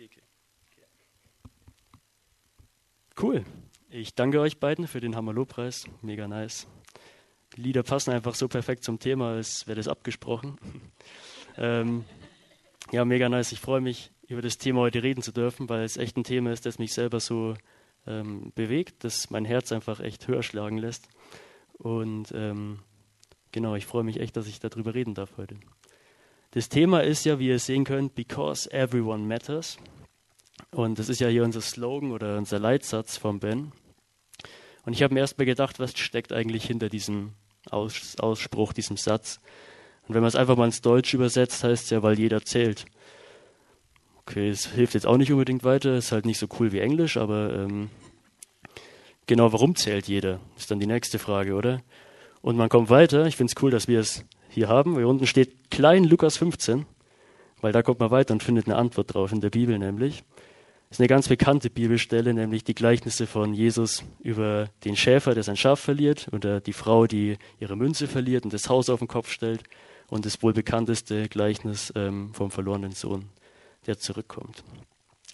Theke. Cool. Ich danke euch beiden für den Hammer-Lobpreis. Mega nice. Die Lieder passen einfach so perfekt zum Thema, als wäre das abgesprochen. ähm, ja, mega nice. Ich freue mich, über das Thema heute reden zu dürfen, weil es echt ein Thema ist, das mich selber so ähm, bewegt, das mein Herz einfach echt höher schlagen lässt. Und ähm, genau, ich freue mich echt, dass ich darüber reden darf heute. Das Thema ist ja, wie ihr sehen könnt, Because Everyone Matters. Und das ist ja hier unser Slogan oder unser Leitsatz vom Ben. Und ich habe mir erstmal gedacht, was steckt eigentlich hinter diesem Aus Ausspruch, diesem Satz? Und wenn man es einfach mal ins Deutsch übersetzt, heißt es ja, weil jeder zählt. Okay, es hilft jetzt auch nicht unbedingt weiter, ist halt nicht so cool wie Englisch, aber ähm, genau, warum zählt jeder? Ist dann die nächste Frage, oder? Und man kommt weiter. Ich finde es cool, dass wir es hier haben. Hier unten steht klein Lukas 15, weil da kommt man weiter und findet eine Antwort drauf in der Bibel nämlich. Das ist eine ganz bekannte Bibelstelle, nämlich die Gleichnisse von Jesus über den Schäfer, der sein Schaf verliert, oder die Frau, die ihre Münze verliert und das Haus auf den Kopf stellt, und das wohl bekannteste Gleichnis ähm, vom verlorenen Sohn, der zurückkommt.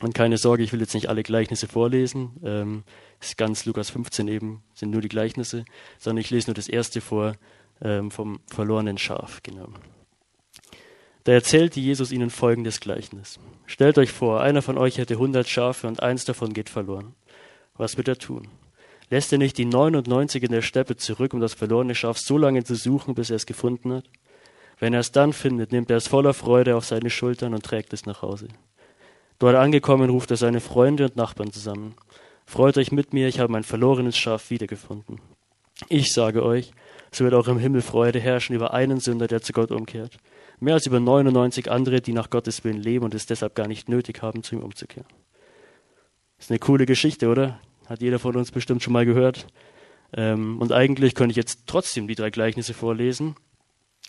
Und keine Sorge, ich will jetzt nicht alle Gleichnisse vorlesen. Ähm, ist ganz Lukas 15 eben, sind nur die Gleichnisse, sondern ich lese nur das erste vor ähm, vom verlorenen Schaf, genau. Da erzählte Jesus ihnen folgendes Gleichnis. Stellt euch vor, einer von euch hätte hundert Schafe und eins davon geht verloren. Was wird er tun? Lässt er nicht die 99 in der Steppe zurück, um das verlorene Schaf so lange zu suchen, bis er es gefunden hat? Wenn er es dann findet, nimmt er es voller Freude auf seine Schultern und trägt es nach Hause. Dort angekommen, ruft er seine Freunde und Nachbarn zusammen. Freut euch mit mir, ich habe mein verlorenes Schaf wiedergefunden. Ich sage euch, so wird auch im Himmel Freude herrschen über einen Sünder, der zu Gott umkehrt mehr als über 99 andere, die nach Gottes Willen leben und es deshalb gar nicht nötig haben, zu ihm umzukehren. Ist eine coole Geschichte, oder? Hat jeder von uns bestimmt schon mal gehört. Ähm, und eigentlich könnte ich jetzt trotzdem die drei Gleichnisse vorlesen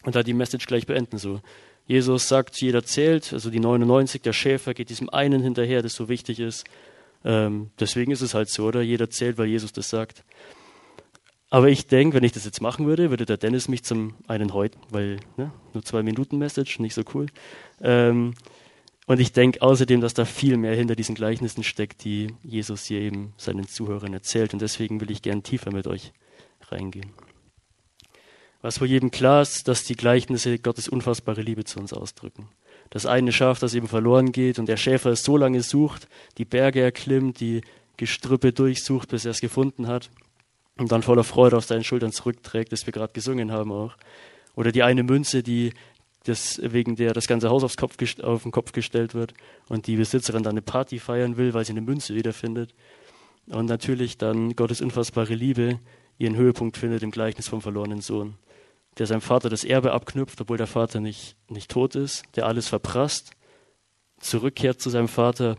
und da die Message gleich beenden. So, Jesus sagt, jeder zählt, also die 99, der Schäfer geht diesem einen hinterher, das so wichtig ist. Ähm, deswegen ist es halt so, oder? Jeder zählt, weil Jesus das sagt. Aber ich denke, wenn ich das jetzt machen würde, würde der Dennis mich zum einen heute, weil ne, nur zwei Minuten Message, nicht so cool. Ähm, und ich denke außerdem, dass da viel mehr hinter diesen Gleichnissen steckt, die Jesus hier eben seinen Zuhörern erzählt. Und deswegen will ich gern tiefer mit euch reingehen. Was wohl jedem klar ist, dass die Gleichnisse Gottes unfassbare Liebe zu uns ausdrücken. Das eine Schaf, das eben verloren geht und der Schäfer es so lange sucht, die Berge erklimmt, die Gestrüppe durchsucht, bis er es gefunden hat und dann voller Freude auf seinen Schultern zurückträgt, das wir gerade gesungen haben auch. Oder die eine Münze, die das, wegen der das ganze Haus aufs Kopf, auf den Kopf gestellt wird und die Besitzerin dann eine Party feiern will, weil sie eine Münze wiederfindet. Und natürlich dann Gottes unfassbare Liebe ihren Höhepunkt findet im Gleichnis vom verlorenen Sohn, der seinem Vater das Erbe abknüpft, obwohl der Vater nicht, nicht tot ist, der alles verprasst, zurückkehrt zu seinem Vater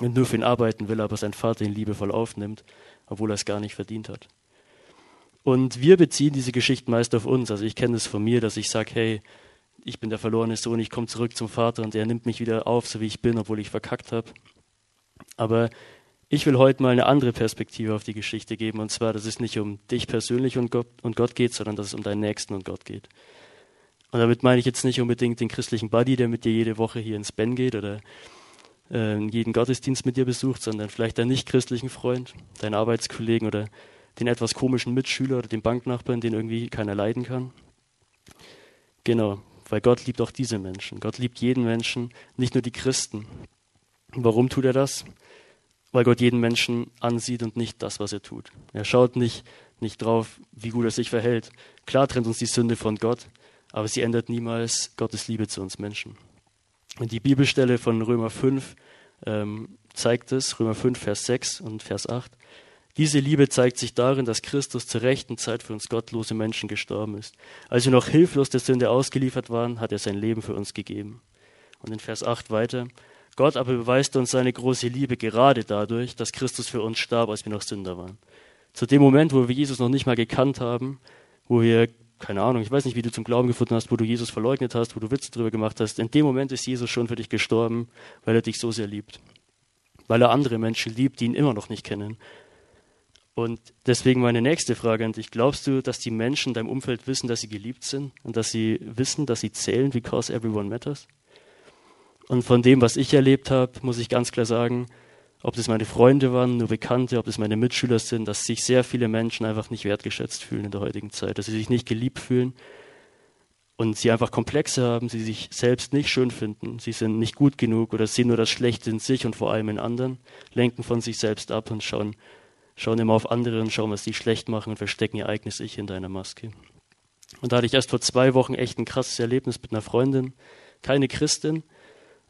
und nur für ihn arbeiten will, aber sein Vater ihn liebevoll aufnimmt, obwohl er es gar nicht verdient hat. Und wir beziehen diese Geschichten meist auf uns. Also ich kenne es von mir, dass ich sage, hey, ich bin der verlorene Sohn, ich komme zurück zum Vater und er nimmt mich wieder auf, so wie ich bin, obwohl ich verkackt habe. Aber ich will heute mal eine andere Perspektive auf die Geschichte geben. Und zwar, dass es nicht um dich persönlich und Gott, und Gott geht, sondern dass es um deinen Nächsten und Gott geht. Und damit meine ich jetzt nicht unbedingt den christlichen Buddy, der mit dir jede Woche hier ins Ben geht oder äh, jeden Gottesdienst mit dir besucht, sondern vielleicht deinen nicht-christlichen Freund, deinen Arbeitskollegen oder den etwas komischen Mitschüler oder den Banknachbarn, den irgendwie keiner leiden kann. Genau, weil Gott liebt auch diese Menschen. Gott liebt jeden Menschen, nicht nur die Christen. Warum tut er das? Weil Gott jeden Menschen ansieht und nicht das, was er tut. Er schaut nicht, nicht drauf, wie gut er sich verhält. Klar trennt uns die Sünde von Gott, aber sie ändert niemals Gottes Liebe zu uns Menschen. Und die Bibelstelle von Römer 5 ähm, zeigt es, Römer 5, Vers 6 und Vers 8. Diese Liebe zeigt sich darin, dass Christus zur rechten Zeit für uns gottlose Menschen gestorben ist. Als wir noch hilflos der Sünde ausgeliefert waren, hat er sein Leben für uns gegeben. Und in Vers 8 weiter. Gott aber beweist uns seine große Liebe gerade dadurch, dass Christus für uns starb, als wir noch Sünder waren. Zu dem Moment, wo wir Jesus noch nicht mal gekannt haben, wo wir, keine Ahnung, ich weiß nicht, wie du zum Glauben gefunden hast, wo du Jesus verleugnet hast, wo du Witze drüber gemacht hast, in dem Moment ist Jesus schon für dich gestorben, weil er dich so sehr liebt. Weil er andere Menschen liebt, die ihn immer noch nicht kennen und deswegen meine nächste Frage an dich. Glaubst du, dass die Menschen in deinem Umfeld wissen, dass sie geliebt sind und dass sie wissen, dass sie zählen, because everyone matters? Und von dem, was ich erlebt habe, muss ich ganz klar sagen, ob das meine Freunde waren, nur Bekannte, ob das meine Mitschüler sind, dass sich sehr viele Menschen einfach nicht wertgeschätzt fühlen in der heutigen Zeit, dass sie sich nicht geliebt fühlen und sie einfach Komplexe haben, sie sich selbst nicht schön finden, sie sind nicht gut genug oder sehen nur das Schlechte in sich und vor allem in anderen, lenken von sich selbst ab und schauen, schauen immer auf andere und schauen, was die schlecht machen und verstecken ihr eigenes Ich in deiner Maske. Und da hatte ich erst vor zwei Wochen echt ein krasses Erlebnis mit einer Freundin, keine Christin,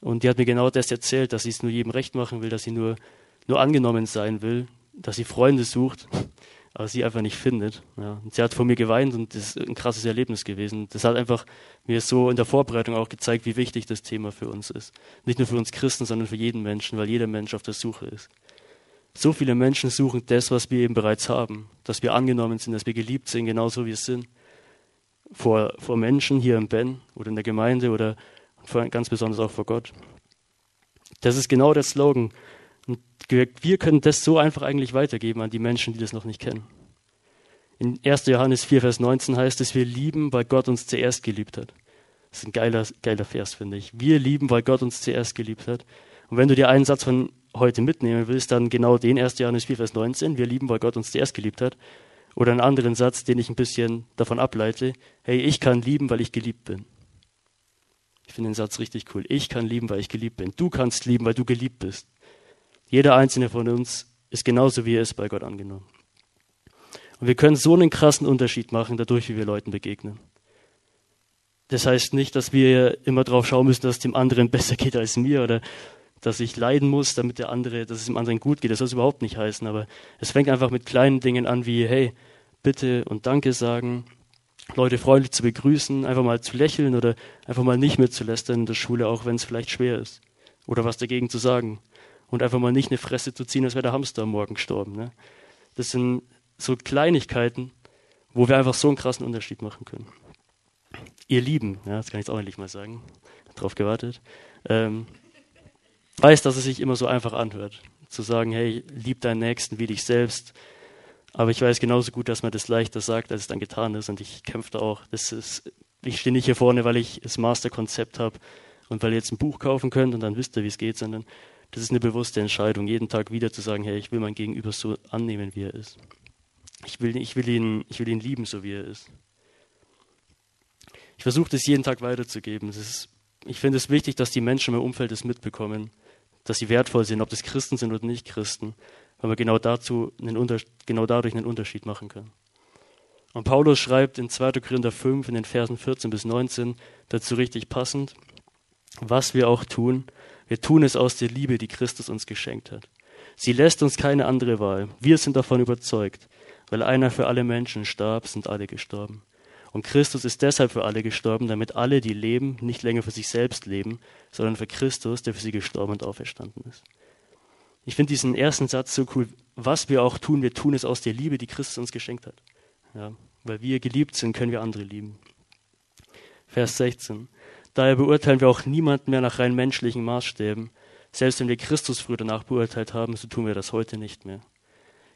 und die hat mir genau das erzählt, dass sie es nur jedem recht machen will, dass sie nur, nur angenommen sein will, dass sie Freunde sucht, aber sie einfach nicht findet. Ja. Und sie hat vor mir geweint und das ist ein krasses Erlebnis gewesen. Das hat einfach mir so in der Vorbereitung auch gezeigt, wie wichtig das Thema für uns ist. Nicht nur für uns Christen, sondern für jeden Menschen, weil jeder Mensch auf der Suche ist. So viele Menschen suchen das, was wir eben bereits haben, dass wir angenommen sind, dass wir geliebt sind, genauso wie wir sind. Vor, vor Menschen hier im Ben oder in der Gemeinde oder ganz besonders auch vor Gott. Das ist genau der Slogan. Und wir können das so einfach eigentlich weitergeben an die Menschen, die das noch nicht kennen. In 1. Johannes 4, Vers 19 heißt es, wir lieben, weil Gott uns zuerst geliebt hat. Das ist ein geiler, geiler Vers, finde ich. Wir lieben, weil Gott uns zuerst geliebt hat. Und wenn du dir einen Satz von heute mitnehmen willst, dann genau den 1. Johannes 4, Vers 19, wir lieben, weil Gott uns zuerst geliebt hat. Oder einen anderen Satz, den ich ein bisschen davon ableite, hey, ich kann lieben, weil ich geliebt bin. Ich finde den Satz richtig cool. Ich kann lieben, weil ich geliebt bin. Du kannst lieben, weil du geliebt bist. Jeder einzelne von uns ist genauso, wie er ist, bei Gott angenommen. Und wir können so einen krassen Unterschied machen, dadurch, wie wir Leuten begegnen. Das heißt nicht, dass wir immer drauf schauen müssen, dass es dem anderen besser geht als mir oder dass ich leiden muss, damit der andere, dass es dem anderen gut geht. Das soll es überhaupt nicht heißen. Aber es fängt einfach mit kleinen Dingen an, wie, hey, bitte und Danke sagen, Leute freundlich zu begrüßen, einfach mal zu lächeln oder einfach mal nicht mitzulästern in der Schule, auch wenn es vielleicht schwer ist. Oder was dagegen zu sagen. Und einfach mal nicht eine Fresse zu ziehen, als wäre der Hamster am Morgen gestorben. Ne? Das sind so Kleinigkeiten, wo wir einfach so einen krassen Unterschied machen können. Ihr Lieben, ja, das kann ich jetzt auch endlich mal sagen, drauf gewartet, ähm, weiß, dass es sich immer so einfach anhört, zu sagen, hey, lieb deinen Nächsten wie dich selbst, aber ich weiß genauso gut, dass man das leichter sagt, als es dann getan ist. Und ich kämpfe da auch. Das ist, ich stehe nicht hier vorne, weil ich das Masterkonzept habe und weil ihr jetzt ein Buch kaufen könnt und dann wisst ihr, wie es geht, sondern das ist eine bewusste Entscheidung, jeden Tag wieder zu sagen, hey, ich will mein Gegenüber so annehmen, wie er ist. Ich will, ich will, ihn, ich will ihn lieben, so wie er ist. Ich versuche das jeden Tag weiterzugeben. Ist, ich finde es wichtig, dass die Menschen im Umfeld es mitbekommen, dass sie wertvoll sind, ob das Christen sind oder nicht Christen weil wir genau, dazu einen genau dadurch einen Unterschied machen können. Und Paulus schreibt in 2. Korinther 5 in den Versen 14 bis 19 dazu richtig passend, was wir auch tun, wir tun es aus der Liebe, die Christus uns geschenkt hat. Sie lässt uns keine andere Wahl. Wir sind davon überzeugt, weil einer für alle Menschen starb, sind alle gestorben. Und Christus ist deshalb für alle gestorben, damit alle, die leben, nicht länger für sich selbst leben, sondern für Christus, der für sie gestorben und auferstanden ist. Ich finde diesen ersten Satz so cool. Was wir auch tun, wir tun es aus der Liebe, die Christus uns geschenkt hat. Ja, weil wir geliebt sind, können wir andere lieben. Vers 16. Daher beurteilen wir auch niemanden mehr nach rein menschlichen Maßstäben. Selbst wenn wir Christus früher danach beurteilt haben, so tun wir das heute nicht mehr.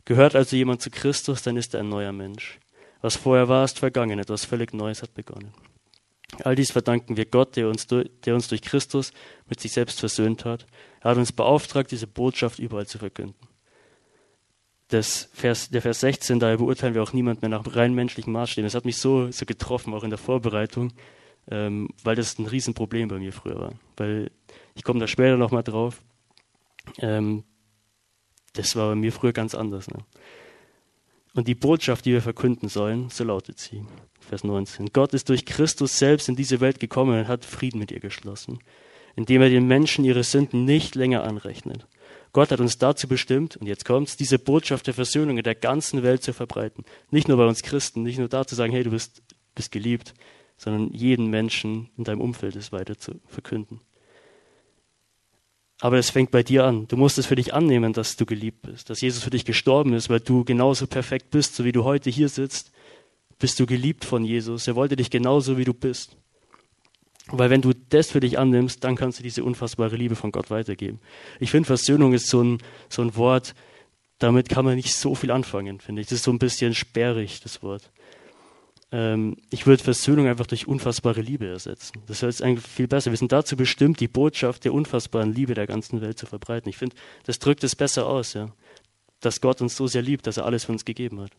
Gehört also jemand zu Christus, dann ist er ein neuer Mensch. Was vorher war, ist vergangen, etwas völlig Neues hat begonnen. All dies verdanken wir Gott, der uns, der uns durch Christus mit sich selbst versöhnt hat. Er hat uns beauftragt, diese Botschaft überall zu verkünden. Das Vers, der Vers 16, daher beurteilen wir auch niemand mehr nach rein menschlichen Maßstäben. Das hat mich so, so getroffen, auch in der Vorbereitung, ähm, weil das ein Riesenproblem bei mir früher war. Weil ich komme da später nochmal drauf. Ähm, das war bei mir früher ganz anders. Ne? Und die Botschaft, die wir verkünden sollen, so lautet sie. Vers 19. Gott ist durch Christus selbst in diese Welt gekommen und hat Frieden mit ihr geschlossen, indem er den Menschen ihre Sünden nicht länger anrechnet. Gott hat uns dazu bestimmt, und jetzt kommt's, diese Botschaft der Versöhnung in der ganzen Welt zu verbreiten. Nicht nur bei uns Christen, nicht nur da zu sagen, hey, du bist, bist geliebt, sondern jeden Menschen in deinem Umfeld es weiter zu verkünden. Aber es fängt bei dir an. Du musst es für dich annehmen, dass du geliebt bist, dass Jesus für dich gestorben ist, weil du genauso perfekt bist, so wie du heute hier sitzt bist du geliebt von Jesus. Er wollte dich genauso, wie du bist. Weil wenn du das für dich annimmst, dann kannst du diese unfassbare Liebe von Gott weitergeben. Ich finde, Versöhnung ist so ein, so ein Wort, damit kann man nicht so viel anfangen, finde ich. Das ist so ein bisschen sperrig, das Wort. ähm, ich würde Versöhnung einfach durch unfassbare Liebe ersetzen. Das jetzt eigentlich viel besser. Wir sind dazu bestimmt, die Botschaft der unfassbaren Liebe der ganzen Welt zu verbreiten. Ich finde, das drückt es besser aus, ja. Dass Gott uns so sehr liebt, dass er alles für uns gegeben hat.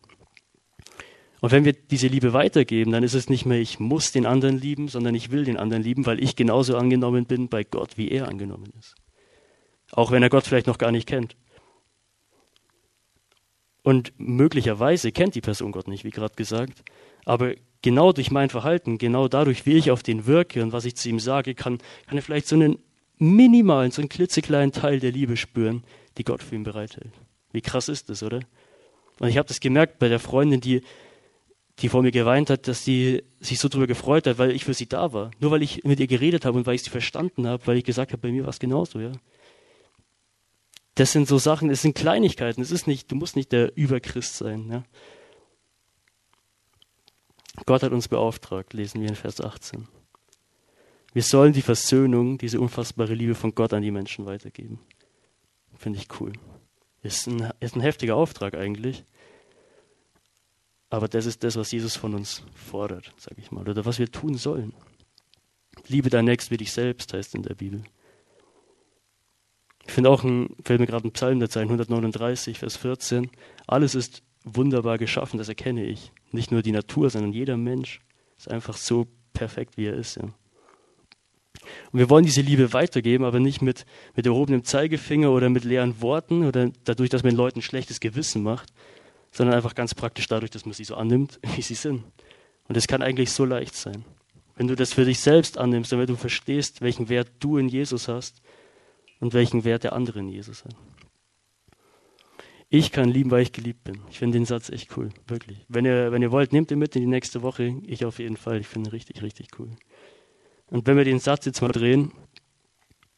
Und wenn wir diese Liebe weitergeben, dann ist es nicht mehr, ich muss den anderen lieben, sondern ich will den anderen lieben, weil ich genauso angenommen bin bei Gott, wie er angenommen ist. Auch wenn er Gott vielleicht noch gar nicht kennt. Und möglicherweise kennt die Person Gott nicht, wie gerade gesagt. Aber genau durch mein Verhalten, genau dadurch, wie ich auf den wirke und was ich zu ihm sage, kann, kann er vielleicht so einen minimalen, so einen klitzekleinen Teil der Liebe spüren, die Gott für ihn bereithält. Wie krass ist das, oder? Und ich habe das gemerkt bei der Freundin, die, die vor mir geweint hat, dass sie sich so darüber gefreut hat, weil ich für sie da war. Nur weil ich mit ihr geredet habe und weil ich sie verstanden habe, weil ich gesagt habe, bei mir war es genauso, ja. Das sind so Sachen, das sind Kleinigkeiten. Es ist nicht, du musst nicht der Überchrist sein, ja. Gott hat uns beauftragt, lesen wir in Vers 18. Wir sollen die Versöhnung, diese unfassbare Liebe von Gott an die Menschen weitergeben. Finde ich cool. Ist ein, ist ein heftiger Auftrag eigentlich. Aber das ist das, was Jesus von uns fordert, sage ich mal, oder was wir tun sollen. Liebe dein Nächst wie dich selbst, heißt in der Bibel. Ich finde auch, ein, fällt mir gerade ein Psalm dazu ein, 139, Vers 14. Alles ist wunderbar geschaffen, das erkenne ich. Nicht nur die Natur, sondern jeder Mensch ist einfach so perfekt, wie er ist. Ja. Und wir wollen diese Liebe weitergeben, aber nicht mit, mit erhobenem Zeigefinger oder mit leeren Worten oder dadurch, dass man den Leuten schlechtes Gewissen macht, sondern einfach ganz praktisch dadurch, dass man sie so annimmt, wie sie sind. Und das kann eigentlich so leicht sein. Wenn du das für dich selbst annimmst wenn du verstehst, welchen Wert du in Jesus hast und welchen Wert der andere in Jesus hat. Ich kann lieben, weil ich geliebt bin. Ich finde den Satz echt cool, wirklich. Wenn ihr, wenn ihr wollt, nehmt ihn mit in die nächste Woche. Ich auf jeden Fall. Ich finde ihn richtig, richtig cool. Und wenn wir den Satz jetzt mal drehen,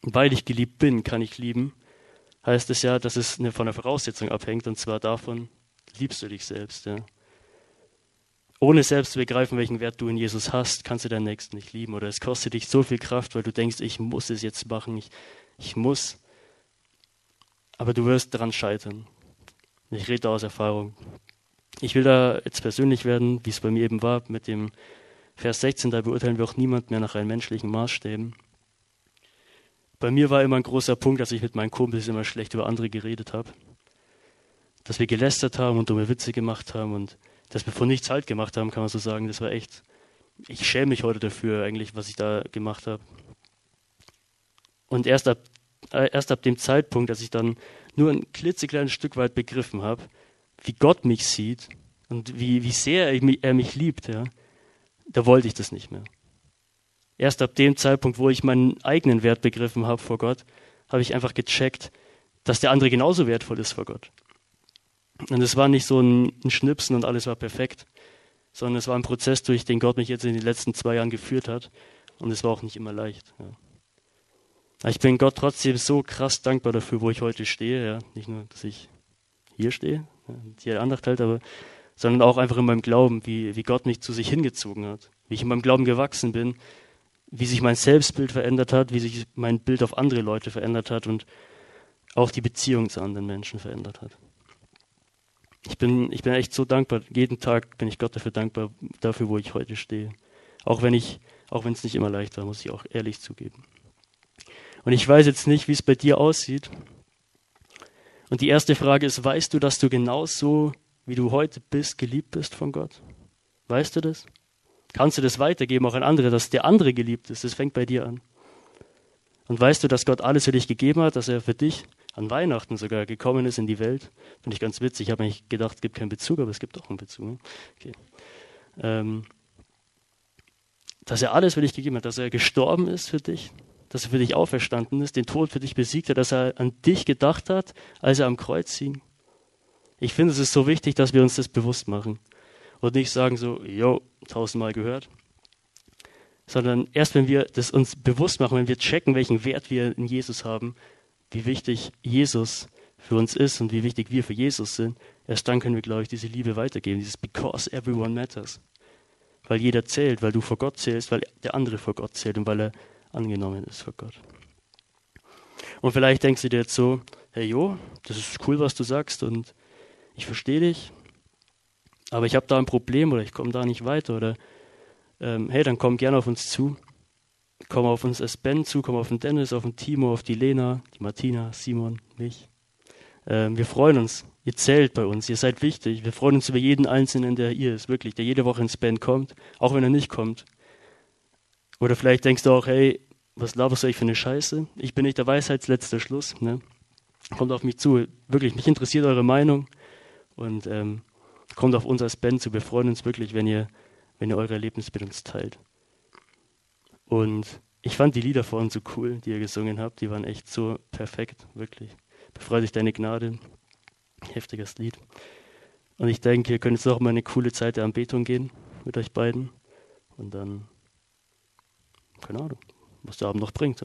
weil ich geliebt bin, kann ich lieben, heißt es ja, dass es von der Voraussetzung abhängt, und zwar davon, liebst du dich selbst. Ja? Ohne selbst zu begreifen, welchen Wert du in Jesus hast, kannst du deinen Nächsten nicht lieben. Oder es kostet dich so viel Kraft, weil du denkst, ich muss es jetzt machen, ich, ich muss. Aber du wirst daran scheitern. Ich rede aus Erfahrung. Ich will da jetzt persönlich werden, wie es bei mir eben war, mit dem Vers 16, da beurteilen wir auch niemand mehr nach rein menschlichen Maßstäben. Bei mir war immer ein großer Punkt, dass ich mit meinen Kumpels immer schlecht über andere geredet habe. Dass wir gelästert haben und dumme Witze gemacht haben und dass wir von nichts halt gemacht haben, kann man so sagen. Das war echt, ich schäme mich heute dafür eigentlich, was ich da gemacht habe. Und erst ab, äh, erst ab dem Zeitpunkt, dass ich dann nur ein klitzekleines Stück weit begriffen habe, wie Gott mich sieht und wie, wie sehr er mich, er mich liebt, ja, da wollte ich das nicht mehr. Erst ab dem Zeitpunkt, wo ich meinen eigenen Wert begriffen habe vor Gott, habe ich einfach gecheckt, dass der andere genauso wertvoll ist vor Gott. Und es war nicht so ein, ein Schnipsen und alles war perfekt, sondern es war ein Prozess, durch den Gott mich jetzt in den letzten zwei Jahren geführt hat. Und es war auch nicht immer leicht. Ja. Ich bin Gott trotzdem so krass dankbar dafür, wo ich heute stehe. Ja. Nicht nur, dass ich hier stehe, ja, hier Andacht halt, aber sondern auch einfach in meinem Glauben, wie, wie Gott mich zu sich hingezogen hat, wie ich in meinem Glauben gewachsen bin, wie sich mein Selbstbild verändert hat, wie sich mein Bild auf andere Leute verändert hat und auch die Beziehung zu anderen Menschen verändert hat. Ich bin, ich bin echt so dankbar. Jeden Tag bin ich Gott dafür dankbar, dafür, wo ich heute stehe. Auch wenn ich, auch wenn es nicht immer leicht war, muss ich auch ehrlich zugeben. Und ich weiß jetzt nicht, wie es bei dir aussieht. Und die erste Frage ist, weißt du, dass du genauso, wie du heute bist, geliebt bist von Gott? Weißt du das? Kannst du das weitergeben auch an andere, dass der andere geliebt ist? Das fängt bei dir an. Und weißt du, dass Gott alles für dich gegeben hat, dass er für dich an Weihnachten sogar gekommen ist in die Welt? Finde ich ganz witzig. Ich habe eigentlich gedacht, es gibt keinen Bezug, aber es gibt doch einen Bezug. Ne? Okay. Ähm, dass er alles für dich gegeben hat, dass er gestorben ist für dich, dass er für dich auferstanden ist, den Tod für dich besiegt hat, dass er an dich gedacht hat, als er am Kreuz hing. Ich finde, es ist so wichtig, dass wir uns das bewusst machen und nicht sagen so, jo, tausendmal gehört, sondern erst wenn wir das uns bewusst machen, wenn wir checken, welchen Wert wir in Jesus haben, wie wichtig Jesus für uns ist und wie wichtig wir für Jesus sind, erst dann können wir, glaube ich, diese Liebe weitergeben, dieses Because everyone matters. Weil jeder zählt, weil du vor Gott zählst, weil der andere vor Gott zählt und weil er angenommen ist vor Gott. Und vielleicht denkst du dir jetzt so, hey Jo, das ist cool, was du sagst und ich verstehe dich, aber ich habe da ein Problem oder ich komme da nicht weiter oder ähm, hey, dann komm gerne auf uns zu. Komm auf uns als Band zu, komm auf den Dennis, auf den Timo, auf die Lena, die Martina, Simon, mich. Ähm, wir freuen uns. Ihr zählt bei uns, ihr seid wichtig. Wir freuen uns über jeden Einzelnen, der hier ist, wirklich, der jede Woche ins Band kommt, auch wenn er nicht kommt. Oder vielleicht denkst du auch, hey, was laberst du euch für eine Scheiße? Ich bin nicht der Weisheitsletzter Schluss. Ne? Kommt auf mich zu. Wirklich, mich interessiert eure Meinung. Und ähm, kommt auf uns als Band zu. Wir freuen uns wirklich, wenn ihr, wenn ihr eure Erlebnisse mit uns teilt. Und ich fand die Lieder vorhin so cool, die ihr gesungen habt. Die waren echt so perfekt, wirklich. Befreit dich deine Gnade. Heftiges Lied. Und ich denke, ihr könnt jetzt auch mal eine coole Zeit der Anbetung gehen mit euch beiden. Und dann, keine Ahnung, was der Abend noch bringt.